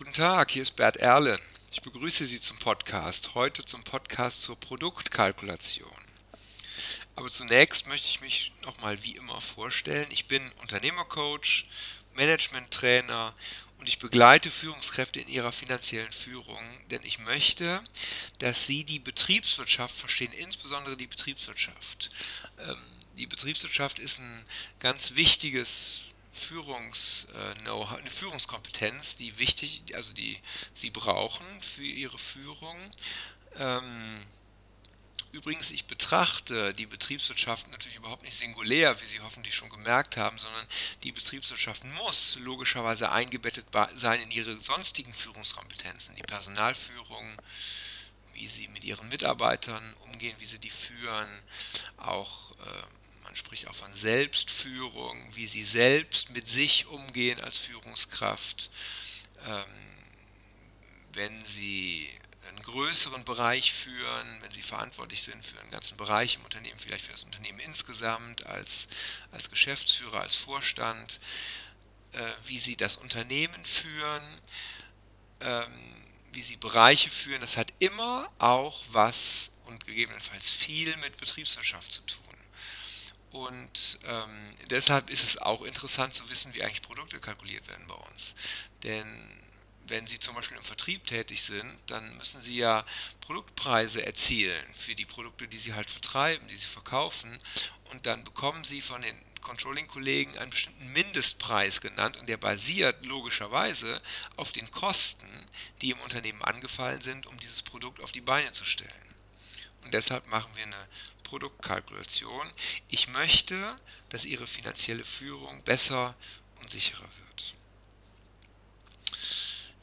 Guten Tag, hier ist Bert Erle. Ich begrüße Sie zum Podcast. Heute zum Podcast zur Produktkalkulation. Aber zunächst möchte ich mich nochmal wie immer vorstellen. Ich bin Unternehmercoach, Managementtrainer und ich begleite Führungskräfte in ihrer finanziellen Führung, denn ich möchte, dass sie die Betriebswirtschaft verstehen, insbesondere die Betriebswirtschaft. Ähm, die Betriebswirtschaft ist ein ganz wichtiges Führungs, eine Führungskompetenz, die wichtig, also die sie brauchen für ihre Führung. Ähm, Übrigens, ich betrachte die Betriebswirtschaft natürlich überhaupt nicht singulär, wie Sie hoffentlich schon gemerkt haben, sondern die Betriebswirtschaft muss logischerweise eingebettet sein in ihre sonstigen Führungskompetenzen, die Personalführung, wie sie mit ihren Mitarbeitern umgehen, wie sie die führen, auch äh, man spricht auch von Selbstführung, wie sie selbst mit sich umgehen als Führungskraft. Ähm, wenn sie einen größeren Bereich führen, wenn sie verantwortlich sind für einen ganzen Bereich im Unternehmen, vielleicht für das Unternehmen insgesamt, als, als Geschäftsführer, als Vorstand, äh, wie sie das Unternehmen führen, ähm, wie sie Bereiche führen, das hat immer auch was und gegebenenfalls viel mit Betriebswirtschaft zu tun. Und ähm, deshalb ist es auch interessant zu wissen, wie eigentlich Produkte kalkuliert werden bei uns. Denn wenn Sie zum Beispiel im Vertrieb tätig sind, dann müssen Sie ja Produktpreise erzielen für die Produkte, die Sie halt vertreiben, die Sie verkaufen. Und dann bekommen Sie von den Controlling-Kollegen einen bestimmten Mindestpreis genannt und der basiert logischerweise auf den Kosten, die im Unternehmen angefallen sind, um dieses Produkt auf die Beine zu stellen. Und deshalb machen wir eine Produktkalkulation. Ich möchte, dass Ihre finanzielle Führung besser und sicherer wird.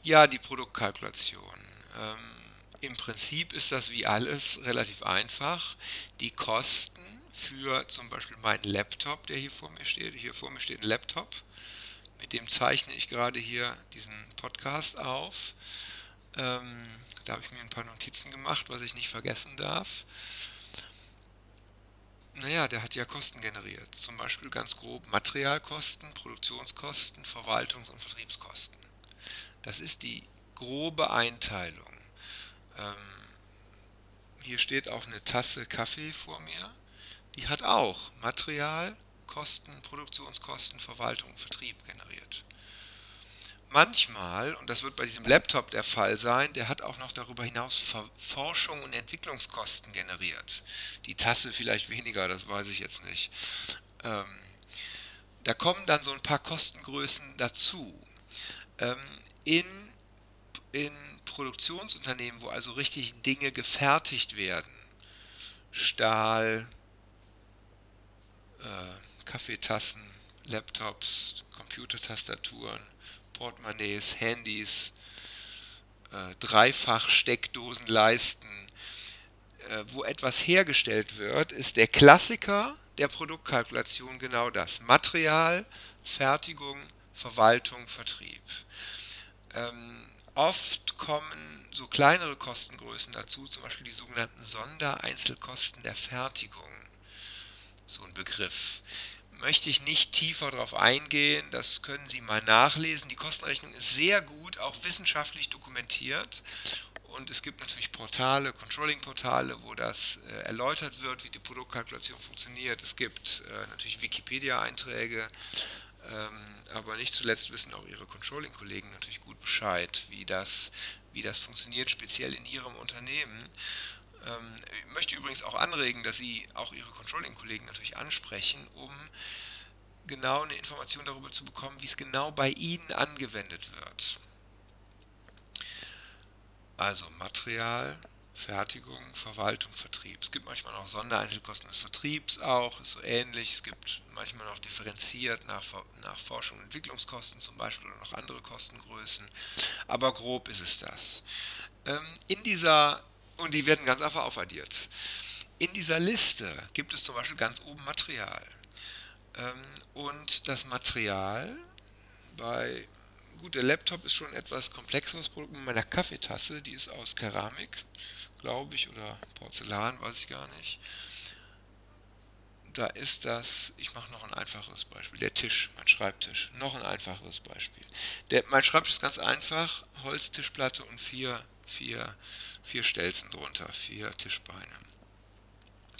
Ja, die Produktkalkulation. Ähm, Im Prinzip ist das wie alles relativ einfach. Die Kosten für zum Beispiel meinen Laptop, der hier vor mir steht. Hier vor mir steht ein Laptop. Mit dem zeichne ich gerade hier diesen Podcast auf. Ähm, da habe ich mir ein paar Notizen gemacht, was ich nicht vergessen darf. Naja, der hat ja Kosten generiert. Zum Beispiel ganz grob Materialkosten, Produktionskosten, Verwaltungs- und Vertriebskosten. Das ist die grobe Einteilung. Ähm, hier steht auch eine Tasse Kaffee vor mir. Die hat auch Material, Kosten, Produktionskosten, Verwaltung, Vertrieb generiert manchmal, und das wird bei diesem Laptop der Fall sein, der hat auch noch darüber hinaus Forschung und Entwicklungskosten generiert. Die Tasse vielleicht weniger, das weiß ich jetzt nicht. Ähm, da kommen dann so ein paar Kostengrößen dazu. Ähm, in, in Produktionsunternehmen, wo also richtig Dinge gefertigt werden, Stahl, äh, Kaffeetassen, Laptops, Computertastaturen, Portemonnaies, Handys, äh, Dreifach-Steckdosenleisten, äh, wo etwas hergestellt wird, ist der Klassiker der Produktkalkulation genau das. Material, Fertigung, Verwaltung, Vertrieb. Ähm, oft kommen so kleinere Kostengrößen dazu, zum Beispiel die sogenannten Sondereinzelkosten der Fertigung. So ein Begriff möchte ich nicht tiefer darauf eingehen. Das können Sie mal nachlesen. Die Kostenrechnung ist sehr gut, auch wissenschaftlich dokumentiert. Und es gibt natürlich Portale, Controlling-Portale, wo das äh, erläutert wird, wie die Produktkalkulation funktioniert. Es gibt äh, natürlich Wikipedia-Einträge, ähm, aber nicht zuletzt wissen auch Ihre Controlling-Kollegen natürlich gut Bescheid, wie das, wie das funktioniert, speziell in Ihrem Unternehmen. Ähm, ich möchte übrigens auch anregen, dass Sie auch Ihre Controlling-Kollegen natürlich ansprechen, um genau eine Information darüber zu bekommen, wie es genau bei Ihnen angewendet wird. Also Material, Fertigung, Verwaltung, Vertrieb. Es gibt manchmal noch Sondereinzelkosten des Vertriebs auch, ist so ähnlich. Es gibt manchmal noch differenziert nach, nach Forschung und Entwicklungskosten zum Beispiel oder noch andere Kostengrößen. Aber grob ist es das. Ähm, in dieser und die werden ganz einfach aufaddiert. In dieser Liste gibt es zum Beispiel ganz oben Material. Ähm, und das Material bei, gut, der Laptop ist schon etwas komplexeres Produkt. Mit meiner Kaffeetasse, die ist aus Keramik, glaube ich, oder Porzellan, weiß ich gar nicht. da ist das, ich mache noch ein einfaches Beispiel, der Tisch, mein Schreibtisch. Noch ein einfaches Beispiel. Der, mein Schreibtisch ist ganz einfach, Holztischplatte und vier, vier, vier Stelzen drunter, vier Tischbeine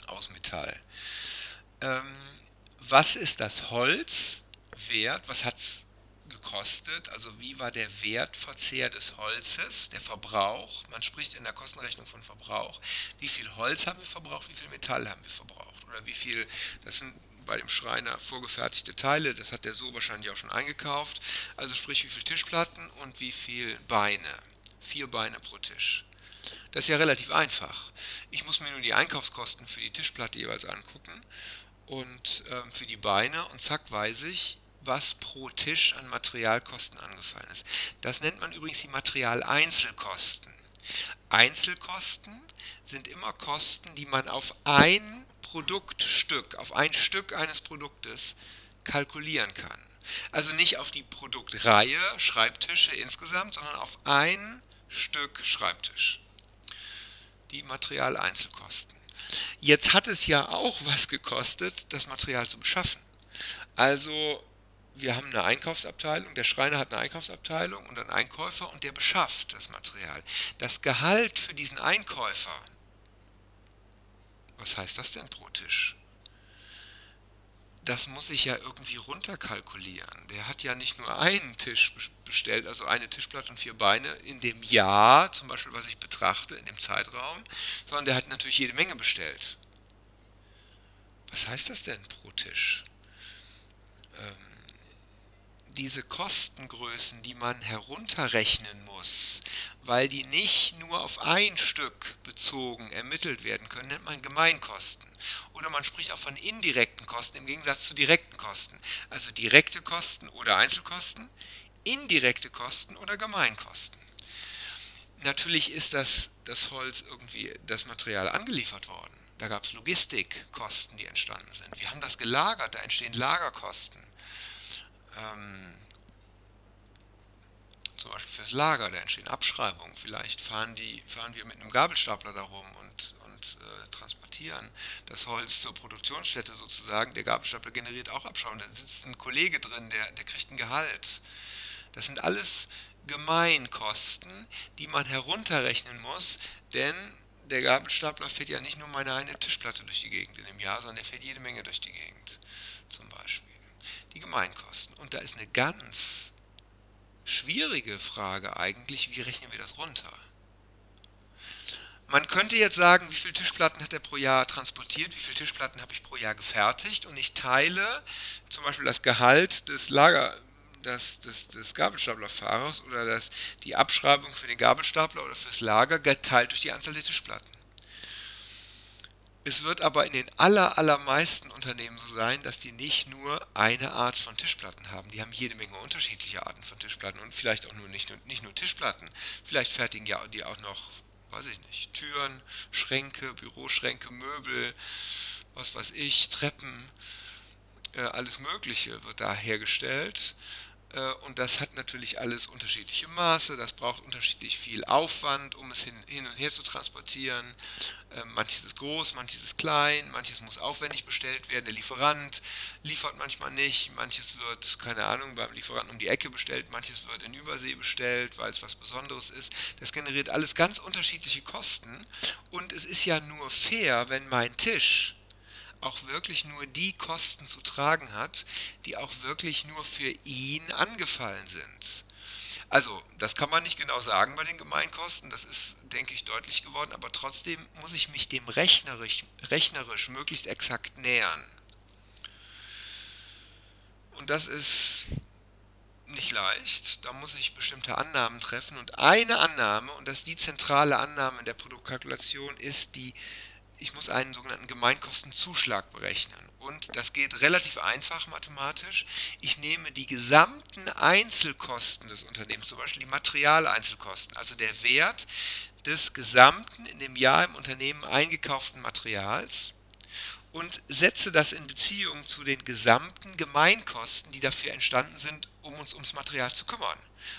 aus Metall. Ähm, was ist das Holz wert? Was hat es gekostet? Also wie war der Wertverzehr des Holzes, der Verbrauch? Man spricht in der Kostenrechnung von Verbrauch. Wie viel Holz haben wir verbraucht? Wie viel Metall haben wir verbraucht? Oder wie viel, das sind bei dem Schreiner vorgefertigte Teile, das hat der so wahrscheinlich auch schon eingekauft. Also sprich, wie viel Tischplatten und wie viel Beine. Vier Beine pro Tisch. Das ist ja relativ einfach. Ich muss mir nur die Einkaufskosten für die Tischplatte jeweils angucken und ähm, für die Beine und zack weiß ich, was pro Tisch an Materialkosten angefallen ist. Das nennt man übrigens die Materialeinzelkosten. Einzelkosten sind immer Kosten, die man auf ein Produktstück, auf ein Stück eines Produktes kalkulieren kann. Also nicht auf die Produktreihe Schreibtische insgesamt, sondern auf ein Stück Schreibtisch. Die Materialeinzelkosten. Jetzt hat es ja auch was gekostet, das Material zu beschaffen. Also wir haben eine Einkaufsabteilung, der Schreiner hat eine Einkaufsabteilung und einen Einkäufer und der beschafft das Material. Das Gehalt für diesen Einkäufer, was heißt das denn pro Tisch? Das muss ich ja irgendwie runterkalkulieren. Der hat ja nicht nur einen Tisch bestellt, also eine Tischplatte und vier Beine in dem Jahr, zum Beispiel, was ich betrachte, in dem Zeitraum, sondern der hat natürlich jede Menge bestellt. Was heißt das denn pro Tisch? Ähm, diese Kostengrößen, die man herunterrechnen muss, weil die nicht nur auf ein Stück bezogen ermittelt werden können, nennt man Gemeinkosten. Oder man spricht auch von indirekten Kosten im Gegensatz zu direkten Kosten. Also direkte Kosten oder Einzelkosten, indirekte Kosten oder Gemeinkosten. Natürlich ist das, das Holz irgendwie, das Material angeliefert worden. Da gab es Logistikkosten, die entstanden sind. Wir haben das gelagert, da entstehen Lagerkosten ähm, zum Beispiel fürs Lager, da entstehen Abschreibungen. Vielleicht fahren, die, fahren wir mit einem Gabelstapler darum und, und äh, transportieren das Holz zur Produktionsstätte sozusagen. Der Gabelstapler generiert auch Abschreibungen. Da sitzt ein Kollege drin, der, der kriegt ein Gehalt. Das sind alles Gemeinkosten, die man herunterrechnen muss, denn der Gabelstapler fährt ja nicht nur meine eine Tischplatte durch die Gegend in dem Jahr, sondern er fährt jede Menge durch die Gegend, zum Beispiel die Gemeinkosten. Und da ist eine ganz schwierige Frage eigentlich, wie rechnen wir das runter? Man könnte jetzt sagen, wie viele Tischplatten hat er pro Jahr transportiert, wie viele Tischplatten habe ich pro Jahr gefertigt und ich teile zum Beispiel das Gehalt des Lager, des, des, des Gabelstaplerfahrers oder das, die Abschreibung für den Gabelstapler oder fürs Lager geteilt durch die Anzahl der Tischplatten. Es wird aber in den aller, allermeisten Unternehmen so sein, dass die nicht nur eine Art von Tischplatten haben. Die haben jede Menge unterschiedliche Arten von Tischplatten und vielleicht auch nur nicht, nicht nur Tischplatten. Vielleicht fertigen ja die auch noch, weiß ich nicht, Türen, Schränke, Büroschränke, Möbel, was weiß ich, Treppen, äh, alles Mögliche wird da hergestellt. Äh, und das hat natürlich alles unterschiedliche Maße, das braucht unterschiedlich viel Aufwand, um es hin, hin und her zu transportieren. Äh, manches ist groß, manches ist klein, manches muss aufwendig bestellt werden. Der Lieferant liefert manchmal nicht, manches wird, keine Ahnung, beim Lieferanten um die Ecke bestellt, manches wird in Übersee bestellt, weil es was Besonderes ist. Das generiert alles ganz unterschiedliche Kosten und es ist ja nur fair, wenn mein Tisch auch wirklich nur die Kosten zu tragen hat, die auch wirklich nur für ihn angefallen sind. Also, das kann man nicht genau sagen bei den Gemeinkosten, das ist, denke ich, deutlich geworden, aber trotzdem muss ich mich dem rechnerisch, rechnerisch möglichst exakt nähern. Und das ist nicht leicht, da muss ich bestimmte Annahmen treffen und eine Annahme, und das ist die zentrale Annahme in der Produktkalkulation, ist die ich muss einen sogenannten Gemeinkostenzuschlag berechnen. Und das geht relativ einfach mathematisch. Ich nehme die gesamten Einzelkosten des Unternehmens, zum Beispiel die Materialeinzelkosten, also der Wert des gesamten in dem Jahr im Unternehmen eingekauften Materials und setze das in Beziehung zu den gesamten Gemeinkosten, die dafür entstanden sind, um uns ums Material zu kümmern.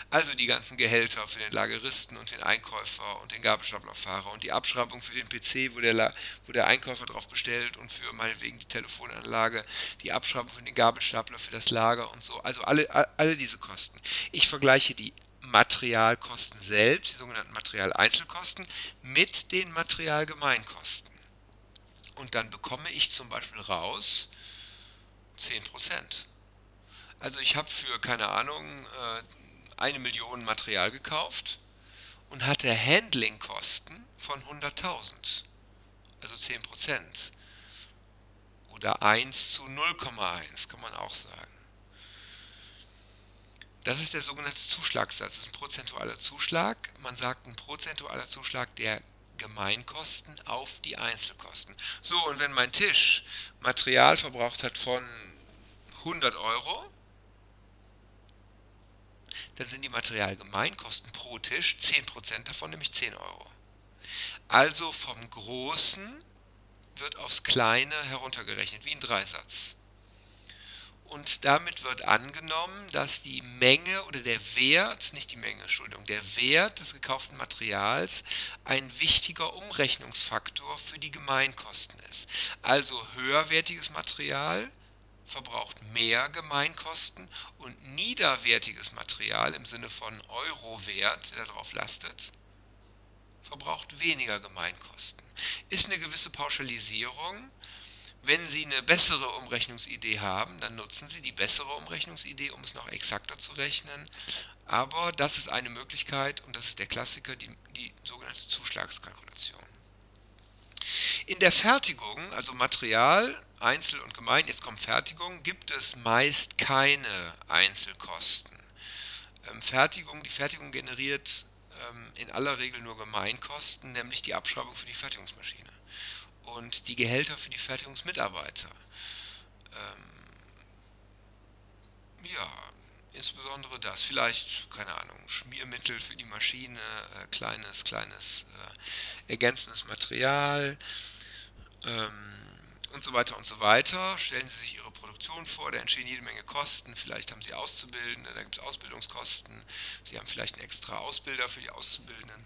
Also die ganzen Gehälter für den Lageristen und den Einkäufer und den Gabelstaplerfahrer und die Abschreibung für den PC, wo der, wo der Einkäufer drauf bestellt und für meinetwegen die Telefonanlage, die Abschreibung für den Gabelstapler, für das Lager und so. Also alle, alle diese Kosten. Ich vergleiche die Materialkosten selbst, die sogenannten Materialeinzelkosten, mit den Materialgemeinkosten. Und dann bekomme ich zum Beispiel raus 10%. Also ich habe für, keine Ahnung, äh, eine Million Material gekauft und hatte Handlingkosten von 100.000. Also 10%. Oder 1 zu 0,1 kann man auch sagen. Das ist der sogenannte Zuschlagssatz. Das ist ein prozentualer Zuschlag. Man sagt ein prozentualer Zuschlag der Gemeinkosten auf die Einzelkosten. So, und wenn mein Tisch Material verbraucht hat von 100 Euro, dann sind die Materialgemeinkosten pro Tisch 10% davon, nämlich 10 Euro. Also vom Großen wird aufs Kleine heruntergerechnet, wie ein Dreisatz und damit wird angenommen, dass die Menge oder der Wert, nicht die Menge, Entschuldigung, der Wert des gekauften Materials ein wichtiger Umrechnungsfaktor für die Gemeinkosten ist. Also höherwertiges Material verbraucht mehr Gemeinkosten und niederwertiges Material im Sinne von Eurowert, der darauf lastet, verbraucht weniger Gemeinkosten. Ist eine gewisse Pauschalisierung, wenn Sie eine bessere Umrechnungsidee haben, dann nutzen Sie die bessere Umrechnungsidee, um es noch exakter zu rechnen. Aber das ist eine Möglichkeit und das ist der Klassiker, die, die sogenannte Zuschlagskalkulation. In der Fertigung, also Material, Einzel und Gemein, jetzt kommt Fertigung, gibt es meist keine Einzelkosten. Ähm, Fertigung, die Fertigung generiert ähm, in aller Regel nur Gemeinkosten, nämlich die Abschreibung für die Fertigungsmaschine und die Gehälter für die Fertigungsmitarbeiter. Ähm, ja, insbesondere das. Vielleicht, keine Ahnung, Schmiermittel für die Maschine, äh, kleines, kleines äh, ergänzendes Material ähm, und so weiter und so weiter. Stellen Sie sich Ihre Produktion vor, da entstehen jede Menge Kosten. Vielleicht haben Sie Auszubildende, da gibt es Ausbildungskosten. Sie haben vielleicht einen extra Ausbilder für die Auszubildenden.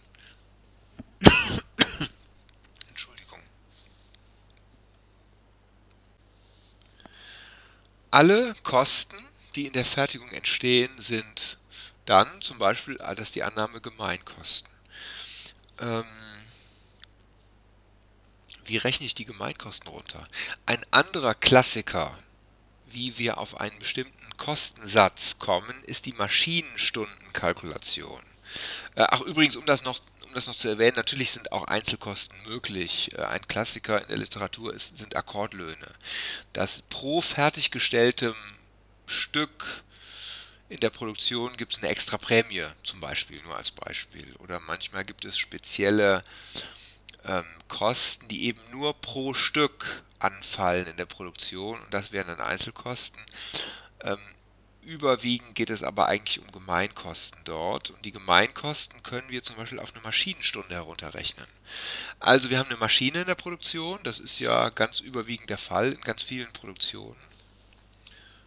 Alle Kosten, die in der Fertigung entstehen, sind dann zum Beispiel, ah, das die Annahme Gemeinkosten. Ähm, wie rechne ich die Gemeinkosten runter? Ein anderer Klassiker, wie wir auf einen bestimmten Kostensatz kommen, ist die Maschinenstundenkalkulation. Äh, ach, übrigens, um das noch um das noch zu erwähnen, natürlich sind auch Einzelkosten möglich. Äh, ein Klassiker in der Literatur ist, sind Akkordlöhne. Dass pro fertiggestelltem Stück in der Produktion gibt es eine extra Prämie, zum Beispiel, nur als Beispiel. Oder manchmal gibt es spezielle ähm, Kosten, die eben nur pro Stück anfallen in der Produktion und das wären dann Einzelkosten. Ähm, Überwiegend geht es aber eigentlich um Gemeinkosten dort und die Gemeinkosten können wir zum Beispiel auf eine Maschinenstunde herunterrechnen. Also wir haben eine Maschine in der Produktion, das ist ja ganz überwiegend der Fall in ganz vielen Produktionen.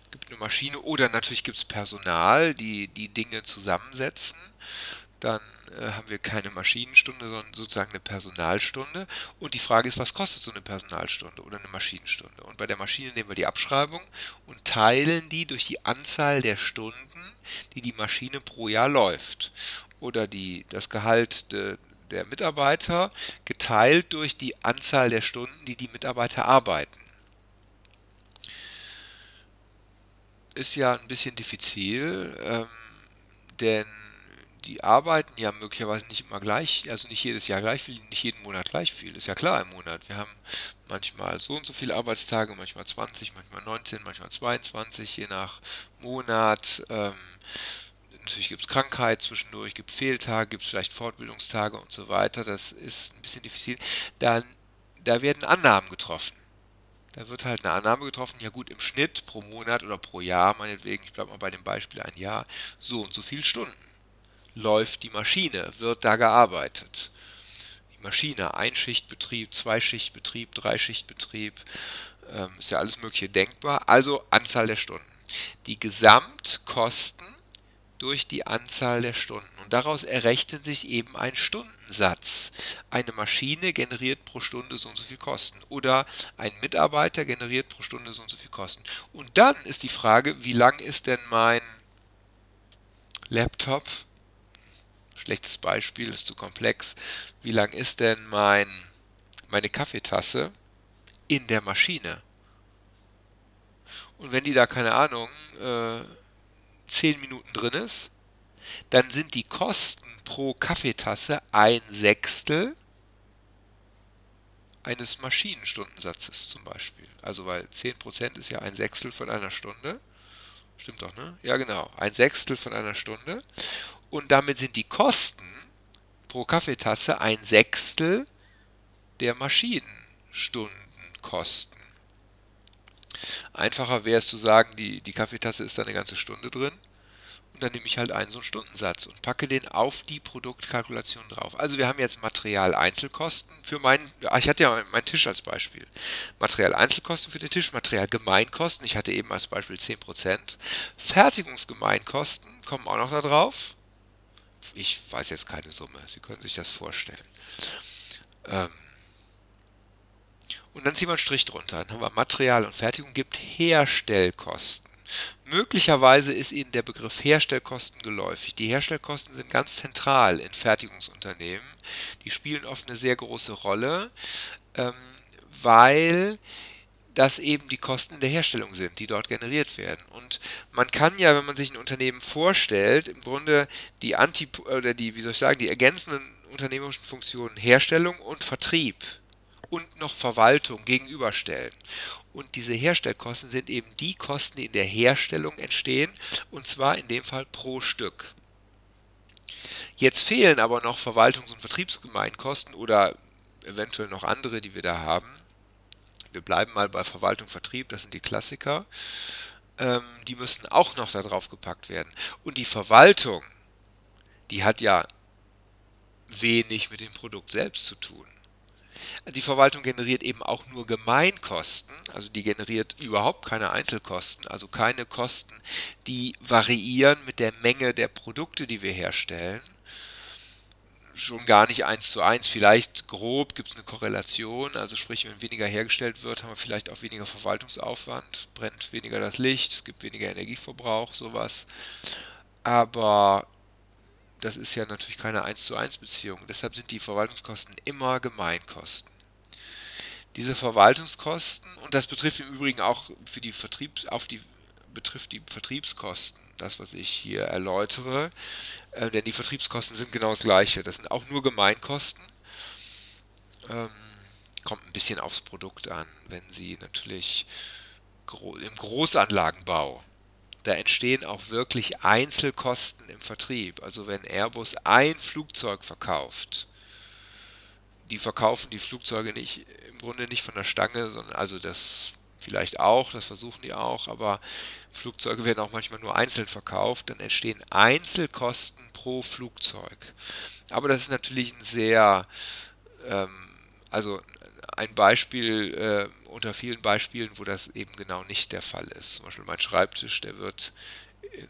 Es gibt eine Maschine oder natürlich gibt es Personal, die die Dinge zusammensetzen dann äh, haben wir keine Maschinenstunde, sondern sozusagen eine Personalstunde. Und die Frage ist, was kostet so eine Personalstunde oder eine Maschinenstunde? Und bei der Maschine nehmen wir die Abschreibung und teilen die durch die Anzahl der Stunden, die die Maschine pro Jahr läuft. Oder die, das Gehalt de, der Mitarbeiter geteilt durch die Anzahl der Stunden, die die Mitarbeiter arbeiten. Ist ja ein bisschen diffizil, ähm, denn die arbeiten ja möglicherweise nicht immer gleich, also nicht jedes Jahr gleich viel, nicht jeden Monat gleich viel. Ist ja klar im Monat. Wir haben manchmal so und so viele Arbeitstage, manchmal 20, manchmal 19, manchmal 22, je nach Monat. Ähm, natürlich gibt es Krankheit zwischendurch, gibt Fehltage, gibt es vielleicht Fortbildungstage und so weiter. Das ist ein bisschen diffizil. Dann, da werden Annahmen getroffen. Da wird halt eine Annahme getroffen, ja gut, im Schnitt pro Monat oder pro Jahr, meinetwegen, ich bleibe mal bei dem Beispiel ein Jahr, so und so viele Stunden läuft die Maschine, wird da gearbeitet. die Maschine, Einschichtbetrieb, Zweischichtbetrieb, Dreischichtbetrieb, ähm, ist ja alles Mögliche denkbar. Also Anzahl der Stunden. Die Gesamtkosten durch die Anzahl der Stunden. Und daraus errechnet sich eben ein Stundensatz. Eine Maschine generiert pro Stunde so und so viel Kosten. Oder ein Mitarbeiter generiert pro Stunde so und so viel Kosten. Und dann ist die Frage, wie lang ist denn mein Laptop? Schlechtes Beispiel, ist zu komplex. Wie lang ist denn mein, meine Kaffeetasse in der Maschine? Und wenn die da, keine Ahnung, äh, 10 Minuten drin ist, dann sind die Kosten pro Kaffeetasse ein Sechstel eines Maschinenstundensatzes zum Beispiel. Also weil 10% ist ja ein Sechstel von einer Stunde. Stimmt doch, ne? Ja, genau. Ein Sechstel von einer Stunde. Und damit sind die Kosten pro Kaffeetasse ein Sechstel der Maschinenstundenkosten. Einfacher wäre es zu sagen, die, die Kaffeetasse ist da eine ganze Stunde drin. Und dann nehme ich halt einen so einen Stundensatz und packe den auf die Produktkalkulation drauf. Also wir haben jetzt Material-Einzelkosten für meinen, ich hatte ja meinen Tisch als Beispiel. Material-Einzelkosten für den Tisch, Material-Gemeinkosten, ich hatte eben als Beispiel 10%. Fertigungsgemeinkosten kommen auch noch da drauf. Ich weiß jetzt keine Summe, Sie können sich das vorstellen. Ähm, und dann ziehen wir einen Strich drunter. Dann haben wir Material und Fertigung gibt Herstellkosten. Möglicherweise ist Ihnen der Begriff Herstellkosten geläufig. Die Herstellkosten sind ganz zentral in Fertigungsunternehmen. Die spielen oft eine sehr große Rolle, ähm, weil das eben die Kosten der Herstellung sind, die dort generiert werden. Und man kann ja, wenn man sich ein Unternehmen vorstellt, im Grunde die Anti oder die, wie soll ich sagen, die ergänzenden unternehmerischen Funktionen Herstellung und Vertrieb und noch Verwaltung gegenüberstellen. Und diese Herstellkosten sind eben die Kosten, die in der Herstellung entstehen, und zwar in dem Fall pro Stück. Jetzt fehlen aber noch Verwaltungs- und Vertriebsgemeinkosten oder eventuell noch andere, die wir da haben. Wir bleiben mal bei Verwaltung, Vertrieb, das sind die Klassiker. Ähm, die müssten auch noch darauf gepackt werden. Und die Verwaltung, die hat ja wenig mit dem Produkt selbst zu tun. Die Verwaltung generiert eben auch nur Gemeinkosten, also die generiert überhaupt keine Einzelkosten, also keine Kosten, die variieren mit der Menge der Produkte, die wir herstellen. Schon gar nicht eins zu eins, vielleicht grob gibt es eine Korrelation, also sprich, wenn weniger hergestellt wird, haben wir vielleicht auch weniger Verwaltungsaufwand, brennt weniger das Licht, es gibt weniger Energieverbrauch, sowas. Aber das ist ja natürlich keine 1 zu 1 Beziehung. Deshalb sind die Verwaltungskosten immer Gemeinkosten. Diese Verwaltungskosten, und das betrifft im Übrigen auch für die Vertriebs, auf die, betrifft die Vertriebskosten, das, was ich hier erläutere, äh, denn die Vertriebskosten sind genau das gleiche. Das sind auch nur Gemeinkosten. Ähm, kommt ein bisschen aufs Produkt an. Wenn Sie natürlich gro im Großanlagenbau da entstehen auch wirklich Einzelkosten im Vertrieb. Also wenn Airbus ein Flugzeug verkauft, die verkaufen die Flugzeuge nicht im Grunde nicht von der Stange, sondern also das vielleicht auch, das versuchen die auch, aber Flugzeuge werden auch manchmal nur einzeln verkauft, dann entstehen Einzelkosten pro Flugzeug. Aber das ist natürlich ein sehr, ähm, also ein Beispiel äh, unter vielen Beispielen, wo das eben genau nicht der Fall ist. Zum Beispiel mein Schreibtisch, der wird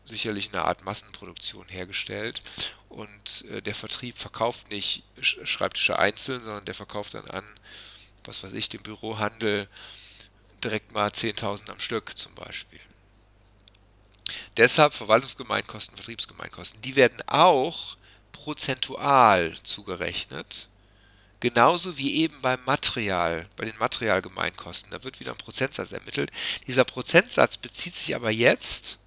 sicherlich in einer Art Massenproduktion hergestellt und äh, der Vertrieb verkauft nicht Schreibtische einzeln, sondern der verkauft dann an, was weiß ich, dem Bürohandel direkt mal 10.000 am Stück zum Beispiel. Deshalb Verwaltungsgemeinkosten, Vertriebsgemeinkosten, die werden auch prozentual zugerechnet Genauso wie eben beim Material, bei den Materialgemeinkosten. Da wird wieder ein Prozentsatz ermittelt. Dieser Prozentsatz bezieht sich aber jetzt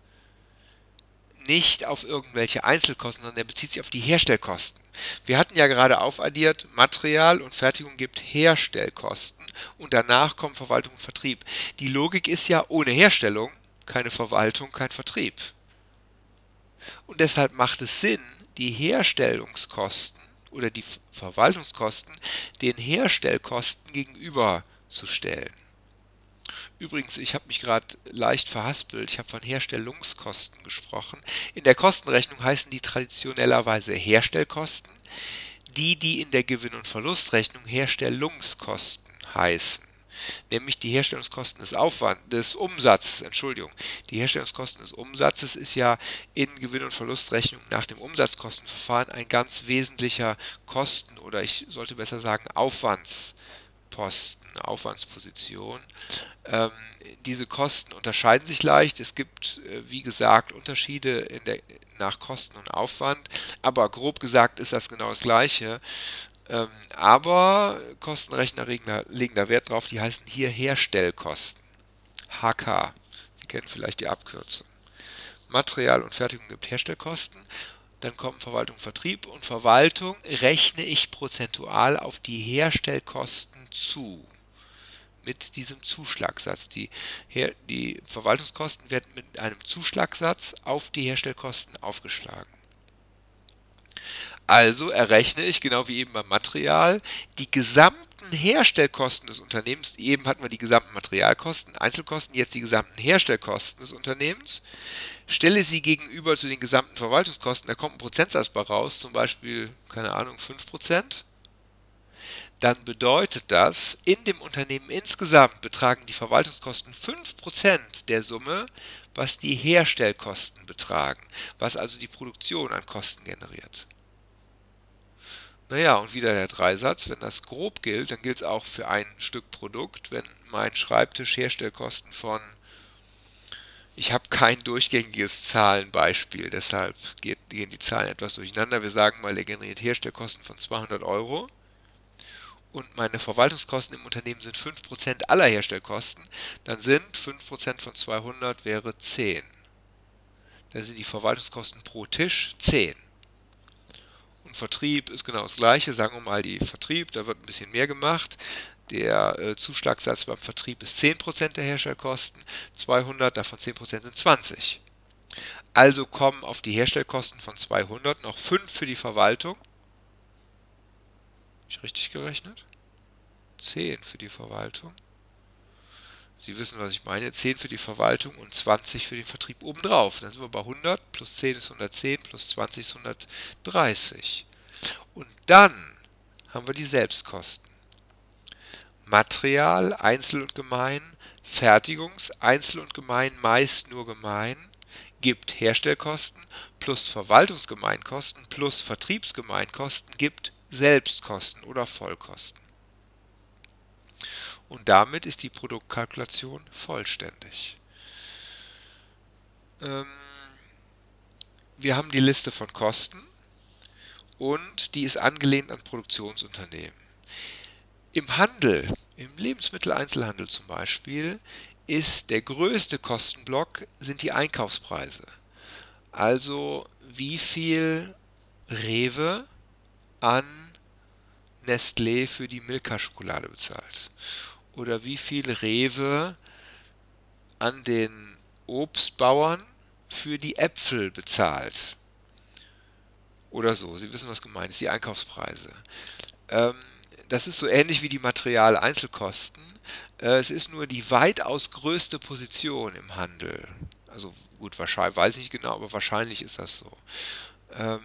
nicht auf irgendwelche Einzelkosten, sondern er bezieht sich auf die Herstellkosten. Wir hatten ja gerade aufaddiert, Material und Fertigung gibt Herstellkosten und danach kommt Verwaltung und Vertrieb. Die Logik ist ja ohne Herstellung keine Verwaltung, kein Vertrieb. Und deshalb macht es Sinn, die Herstellungskosten oder die Verwaltungskosten den Herstellkosten gegenüberzustellen. Übrigens, ich habe mich gerade leicht verhaspelt. Ich habe von Herstellungskosten gesprochen. In der Kostenrechnung heißen die traditionellerweise Herstellkosten. die, die in der Gewinn- und Verlustrechnung Herstellungskosten heißen nämlich die Herstellungskosten des Aufwands, des Umsatzes, Entschuldigung. Die Herstellungskosten des Umsatzes ist ja in Gewinn- und Verlustrechnung nach dem Umsatzkostenverfahren ein ganz wesentlicher Kosten oder ich sollte besser sagen Aufwandsposten, Aufwandsposition. Ähm, diese Kosten unterscheiden sich leicht. Es gibt, äh, wie gesagt, Unterschiede der, nach Kosten und Aufwand, aber grob gesagt ist das genau das Gleiche. Ähm, aber Kostenrechner legen da, Wert drauf, die heißen hier Herstellkosten. HK. Sie kennen vielleicht die Abkürzung. Material und Fertigung gibt Herstellkosten. Dann kommen Verwaltung, Vertrieb und Verwaltung rechne ich prozentual auf die Herstellkosten zu. Mit diesem Zuschlagssatz. Die, Her die Verwaltungskosten werden mit einem Zuschlagssatz auf die Herstellkosten aufgeschlagen. Also errechne ich, genau wie eben beim Material, die gesamten Herstellkosten des Unternehmens. Eben hatten wir die gesamten Materialkosten, Einzelkosten, jetzt die gesamten Herstellkosten des Unternehmens. Stelle sie gegenüber zu den gesamten Verwaltungskosten, da kommt ein Prozentsatz bei raus, zum Beispiel, keine Ahnung, 5%. Dann bedeutet das, in dem Unternehmen insgesamt betragen die Verwaltungskosten 5% der Summe, was die Herstellkosten betragen, was also die Produktion an Kosten generiert. Naja, und wieder der Dreisatz, wenn das grob gilt, dann gilt es auch für ein Stück Produkt. Wenn mein Schreibtisch Herstellkosten von, ich habe kein durchgängiges Zahlenbeispiel, deshalb gehen die Zahlen etwas durcheinander. Wir sagen mal, er generiert Herstellkosten von 200 Euro und meine Verwaltungskosten im Unternehmen sind 5% aller Herstellkosten, dann sind 5% von 200 wäre 10. Da sind die Verwaltungskosten pro Tisch 10. Und Vertrieb ist genau das gleiche. Sagen wir mal die Vertrieb, da wird ein bisschen mehr gemacht. Der äh, Zuschlagssatz beim Vertrieb ist 10% der Herstellkosten, 200, davon 10% sind 20. Also kommen auf die Herstellkosten von 200 noch 5 für die Verwaltung. Ich richtig gerechnet? 10 für die Verwaltung. Sie wissen, was ich meine. 10 für die Verwaltung und 20 für den Vertrieb obendrauf. Dann sind wir bei 100, plus 10 ist 110, plus 20 ist 130. Und dann haben wir die Selbstkosten. Material, Einzel und Gemein, Fertigungs, Einzel und Gemein, meist nur Gemein, gibt Herstellkosten plus Verwaltungsgemeinkosten plus Vertriebsgemeinkosten gibt Selbstkosten oder Vollkosten und damit ist die Produktkalkulation vollständig. Ähm, wir haben die Liste von Kosten und die ist angelehnt an Produktionsunternehmen. Im Handel, im Lebensmitteleinzelhandel zum Beispiel, ist der größte Kostenblock sind die Einkaufspreise. Also wie viel Rewe an Nestlé für die Milka-Schokolade bezahlt oder wie viel Rewe an den Obstbauern für die Äpfel bezahlt. Oder so, Sie wissen, was gemeint ist, die Einkaufspreise. Ähm, das ist so ähnlich wie die Materialeinzelkosten. Äh, es ist nur die weitaus größte Position im Handel. Also gut, wahrscheinlich, weiß ich nicht genau, aber wahrscheinlich ist das so. Ähm,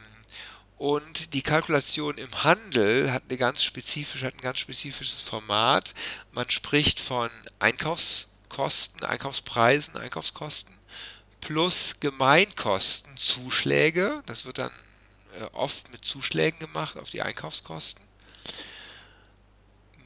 und die Kalkulation im Handel hat, eine ganz spezifisch, hat ein ganz spezifisches Format. Man spricht von Einkaufskosten, Einkaufspreisen, Einkaufskosten plus Gemeinkosten, Zuschläge. Das wird dann äh, oft mit Zuschlägen gemacht auf die Einkaufskosten.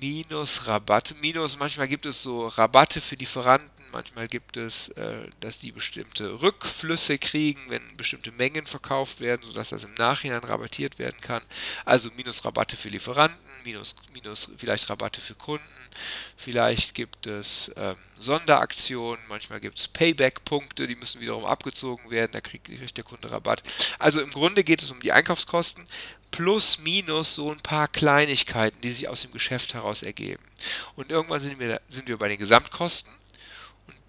Minus Rabatte. Minus, manchmal gibt es so Rabatte für Lieferanten Manchmal gibt es, äh, dass die bestimmte Rückflüsse kriegen, wenn bestimmte Mengen verkauft werden, sodass das im Nachhinein rabattiert werden kann. Also minus Rabatte für Lieferanten, minus, minus vielleicht Rabatte für Kunden. Vielleicht gibt es ähm, Sonderaktionen, manchmal gibt es Payback-Punkte, die müssen wiederum abgezogen werden, da kriegt, kriegt der Kunde Rabatt. Also im Grunde geht es um die Einkaufskosten plus minus so ein paar Kleinigkeiten, die sich aus dem Geschäft heraus ergeben. Und irgendwann sind wir, sind wir bei den Gesamtkosten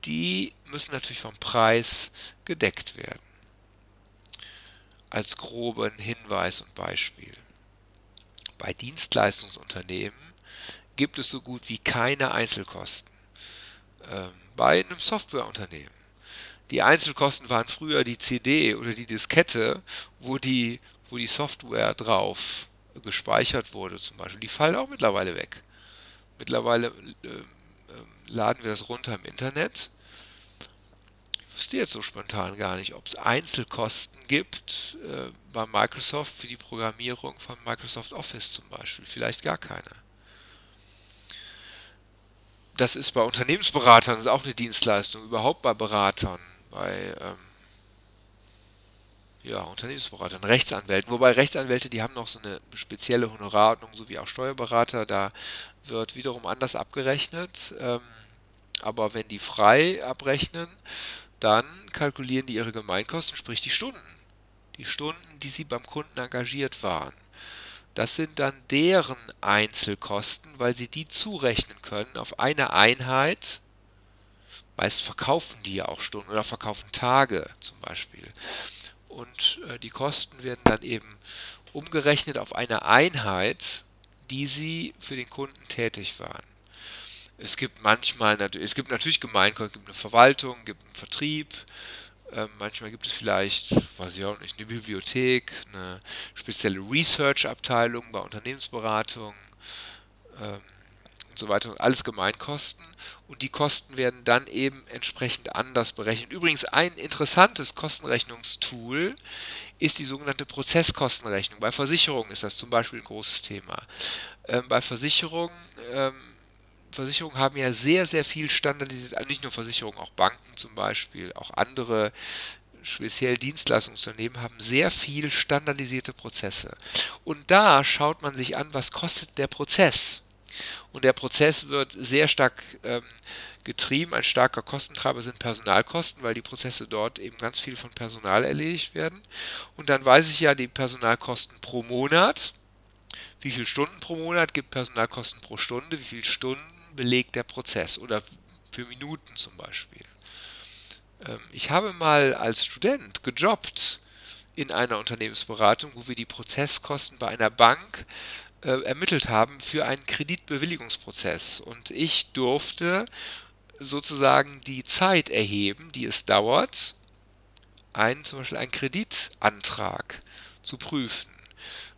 die müssen natürlich vom Preis gedeckt werden. Als groben Hinweis und Beispiel. Bei Dienstleistungsunternehmen gibt es so gut wie keine Einzelkosten. Ähm, bei einem Softwareunternehmen. Die Einzelkosten waren früher die CD oder die Diskette, wo die, wo die Software drauf gespeichert wurde zum Beispiel, die fallen auch mittlerweile weg. Mittlerweile äh, laden wir das runter im Internet. Ich wüsste jetzt so spontan gar nicht, ob es Einzelkosten gibt äh, bei Microsoft für die Programmierung von Microsoft Office zum Beispiel. Vielleicht gar keine. Das ist bei Unternehmensberatern, ist auch eine Dienstleistung, überhaupt bei Beratern, bei ähm, ja, Unternehmensberatern, Rechtsanwälten. Wobei Rechtsanwälte, die haben noch so eine spezielle Honorarordnung, so wie auch Steuerberater. Da wird wiederum anders abgerechnet. Ähm, aber wenn die frei abrechnen, dann kalkulieren die ihre Gemeinkosten, sprich die Stunden. Die Stunden, die sie beim Kunden engagiert waren. Das sind dann deren Einzelkosten, weil sie die zurechnen können auf eine Einheit. Meist verkaufen die ja auch Stunden oder verkaufen Tage zum Beispiel und äh, die Kosten werden dann eben umgerechnet auf eine Einheit, die sie für den Kunden tätig waren. Es gibt manchmal, es gibt natürlich Gemeinkosten, es gibt eine Verwaltung, es gibt einen Vertrieb, äh, manchmal gibt es vielleicht, weiß ich auch nicht, eine Bibliothek, eine spezielle Research-Abteilung bei Unternehmensberatung. So weiter, alles Gemeinkosten und die Kosten werden dann eben entsprechend anders berechnet. Übrigens ein interessantes Kostenrechnungstool ist die sogenannte Prozesskostenrechnung. Bei Versicherungen ist das zum Beispiel ein großes Thema. Ähm, bei Versicherungen, ähm, Versicherungen haben ja sehr, sehr viel standardisiert, also nicht nur Versicherungen, auch Banken zum Beispiel, auch andere speziell Dienstleistungsunternehmen haben sehr viel standardisierte Prozesse. Und da schaut man sich an, was kostet der Prozess. Und der Prozess wird sehr stark ähm, getrieben. Ein starker Kostentreiber sind Personalkosten, weil die Prozesse dort eben ganz viel von Personal erledigt werden. Und dann weiß ich ja die Personalkosten pro Monat. Wie viele Stunden pro Monat gibt Personalkosten pro Stunde? Wie viele Stunden belegt der Prozess? Oder für Minuten zum Beispiel. Ähm, ich habe mal als Student gejobbt in einer Unternehmensberatung, wo wir die Prozesskosten bei einer Bank äh, ermittelt haben für einen Kreditbewilligungsprozess. Und ich durfte sozusagen die Zeit erheben, die es dauert, einen, zum Beispiel einen Kreditantrag zu prüfen.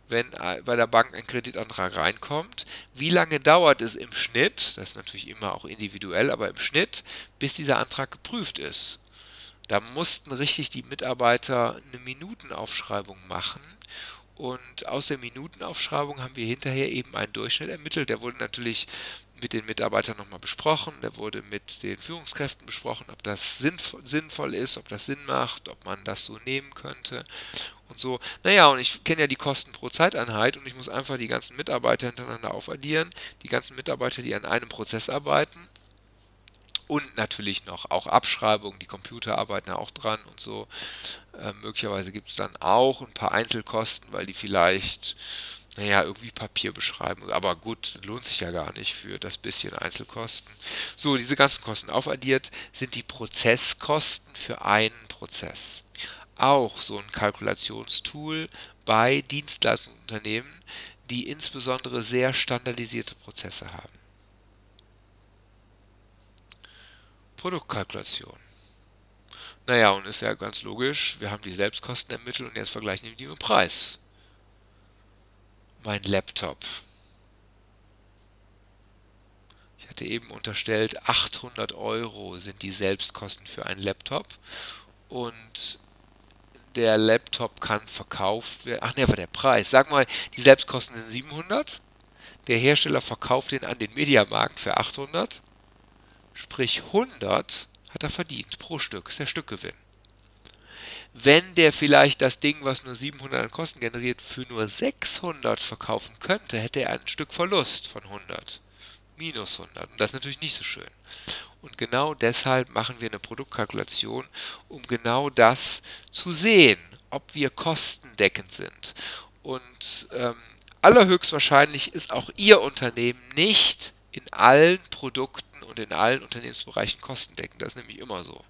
Wenn äh, bei der Bank ein Kreditantrag reinkommt, wie lange dauert es im Schnitt, das ist natürlich immer auch individuell, aber im Schnitt, bis dieser Antrag geprüft ist. Da mussten richtig die Mitarbeiter eine Minutenaufschreibung machen und aus der Minutenaufschreibung haben wir hinterher eben einen Durchschnitt ermittelt. Der wurde natürlich mit den Mitarbeitern nochmal besprochen, der wurde mit den Führungskräften besprochen, ob das sinnvoll ist, ob das Sinn macht, ob man das so nehmen könnte und so. Naja, und ich kenne ja die Kosten pro Zeiteinheit und ich muss einfach die ganzen Mitarbeiter hintereinander aufaddieren, die ganzen Mitarbeiter, die an einem Prozess arbeiten und natürlich noch auch Abschreibungen, die Computer arbeiten ja auch dran und so. Äh, möglicherweise gibt es dann auch ein paar Einzelkosten, weil die vielleicht, naja, irgendwie Papier beschreiben. Aber gut, lohnt sich ja gar nicht für das bisschen Einzelkosten. So, diese ganzen Kosten aufaddiert sind die Prozesskosten für einen Prozess. Auch so ein Kalkulationstool bei Dienstleistungsunternehmen, die insbesondere sehr standardisierte Prozesse haben. Produktkalkulation. Naja, und ist ja ganz logisch, wir haben die Selbstkosten ermittelt und jetzt vergleichen wir die mit dem Preis. Mein Laptop. Ich hatte eben unterstellt, 800 Euro sind die Selbstkosten für einen Laptop und der Laptop kann verkauft werden. Ach ne, war der Preis. Sag mal, die Selbstkosten sind 700. Der Hersteller verkauft den an den Mediamarkt für 800 sprich 100 hat er verdient pro Stück, ist der Stückgewinn. Wenn der vielleicht das Ding, was nur 700 an Kosten generiert, für nur 600 verkaufen könnte, hätte er einen Stück Verlust von 100. Minus 100. Und das ist natürlich nicht so schön. Und genau deshalb machen wir eine Produktkalkulation, um genau das zu sehen, ob wir kostendeckend sind. Und ähm, allerhöchstwahrscheinlich ist auch Ihr Unternehmen nicht in allen Produkten und in allen Unternehmensbereichen kostendeckend. Das ist nämlich immer so.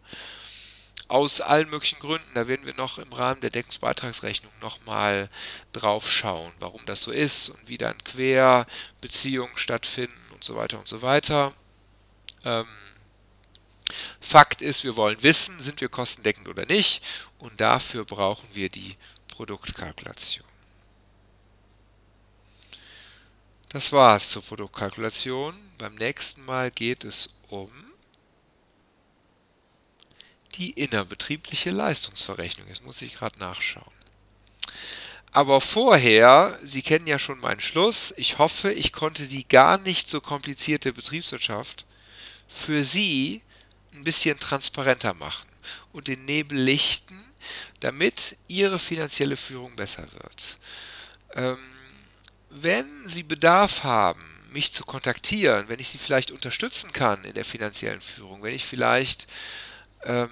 Aus allen möglichen Gründen, da werden wir noch im Rahmen der Deckungsbeitragsrechnung nochmal drauf schauen, warum das so ist und wie dann Querbeziehungen stattfinden und so weiter und so weiter. Ähm, Fakt ist, wir wollen wissen, sind wir kostendeckend oder nicht und dafür brauchen wir die Produktkalkulation. Das war's zur Produktkalkulation. Beim nächsten Mal geht es um die innerbetriebliche Leistungsverrechnung. Jetzt muss ich gerade nachschauen. Aber vorher, Sie kennen ja schon meinen Schluss, ich hoffe, ich konnte die gar nicht so komplizierte Betriebswirtschaft für Sie ein bisschen transparenter machen und den Nebel lichten, damit Ihre finanzielle Führung besser wird. Ähm, wenn Sie Bedarf haben, mich zu kontaktieren, wenn ich Sie vielleicht unterstützen kann in der finanziellen Führung, wenn ich vielleicht ähm,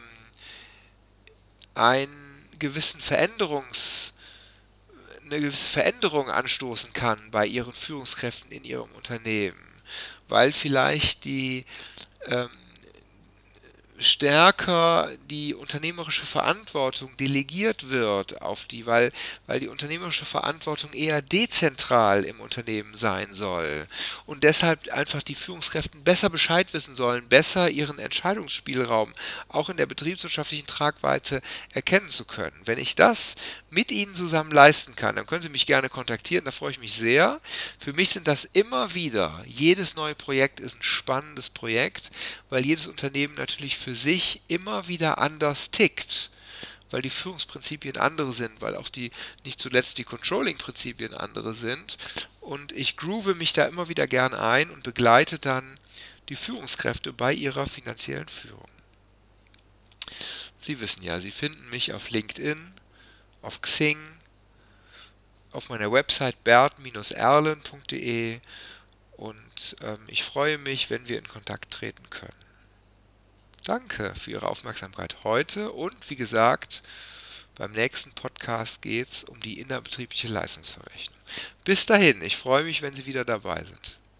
einen gewissen Veränderungs eine gewisse Veränderung anstoßen kann bei ihren Führungskräften in ihrem Unternehmen, weil vielleicht die ähm, stärker die unternehmerische Verantwortung delegiert wird auf die, weil, weil die unternehmerische Verantwortung eher dezentral im Unternehmen sein soll und deshalb einfach die Führungskräfte besser Bescheid wissen sollen, besser ihren Entscheidungsspielraum auch in der betriebswirtschaftlichen Tragweite erkennen zu können. Wenn ich das mit Ihnen zusammen leisten kann, dann können Sie mich gerne kontaktieren, da freue ich mich sehr. Für mich sind das immer wieder, jedes neue Projekt ist ein spannendes Projekt, weil jedes Unternehmen natürlich für sich immer wieder anders tickt, weil die Führungsprinzipien andere sind, weil auch die nicht zuletzt die Controlling-Prinzipien andere sind. Und ich groove mich da immer wieder gern ein und begleite dann die Führungskräfte bei ihrer finanziellen Führung. Sie wissen ja, Sie finden mich auf LinkedIn, auf Xing, auf meiner Website bert-erlen.de und ähm, ich freue mich, wenn wir in Kontakt treten können. Danke für Ihre Aufmerksamkeit heute und wie gesagt, beim nächsten Podcast geht es um die innerbetriebliche Leistungsverrechnung. Bis dahin, ich freue mich, wenn Sie wieder dabei sind.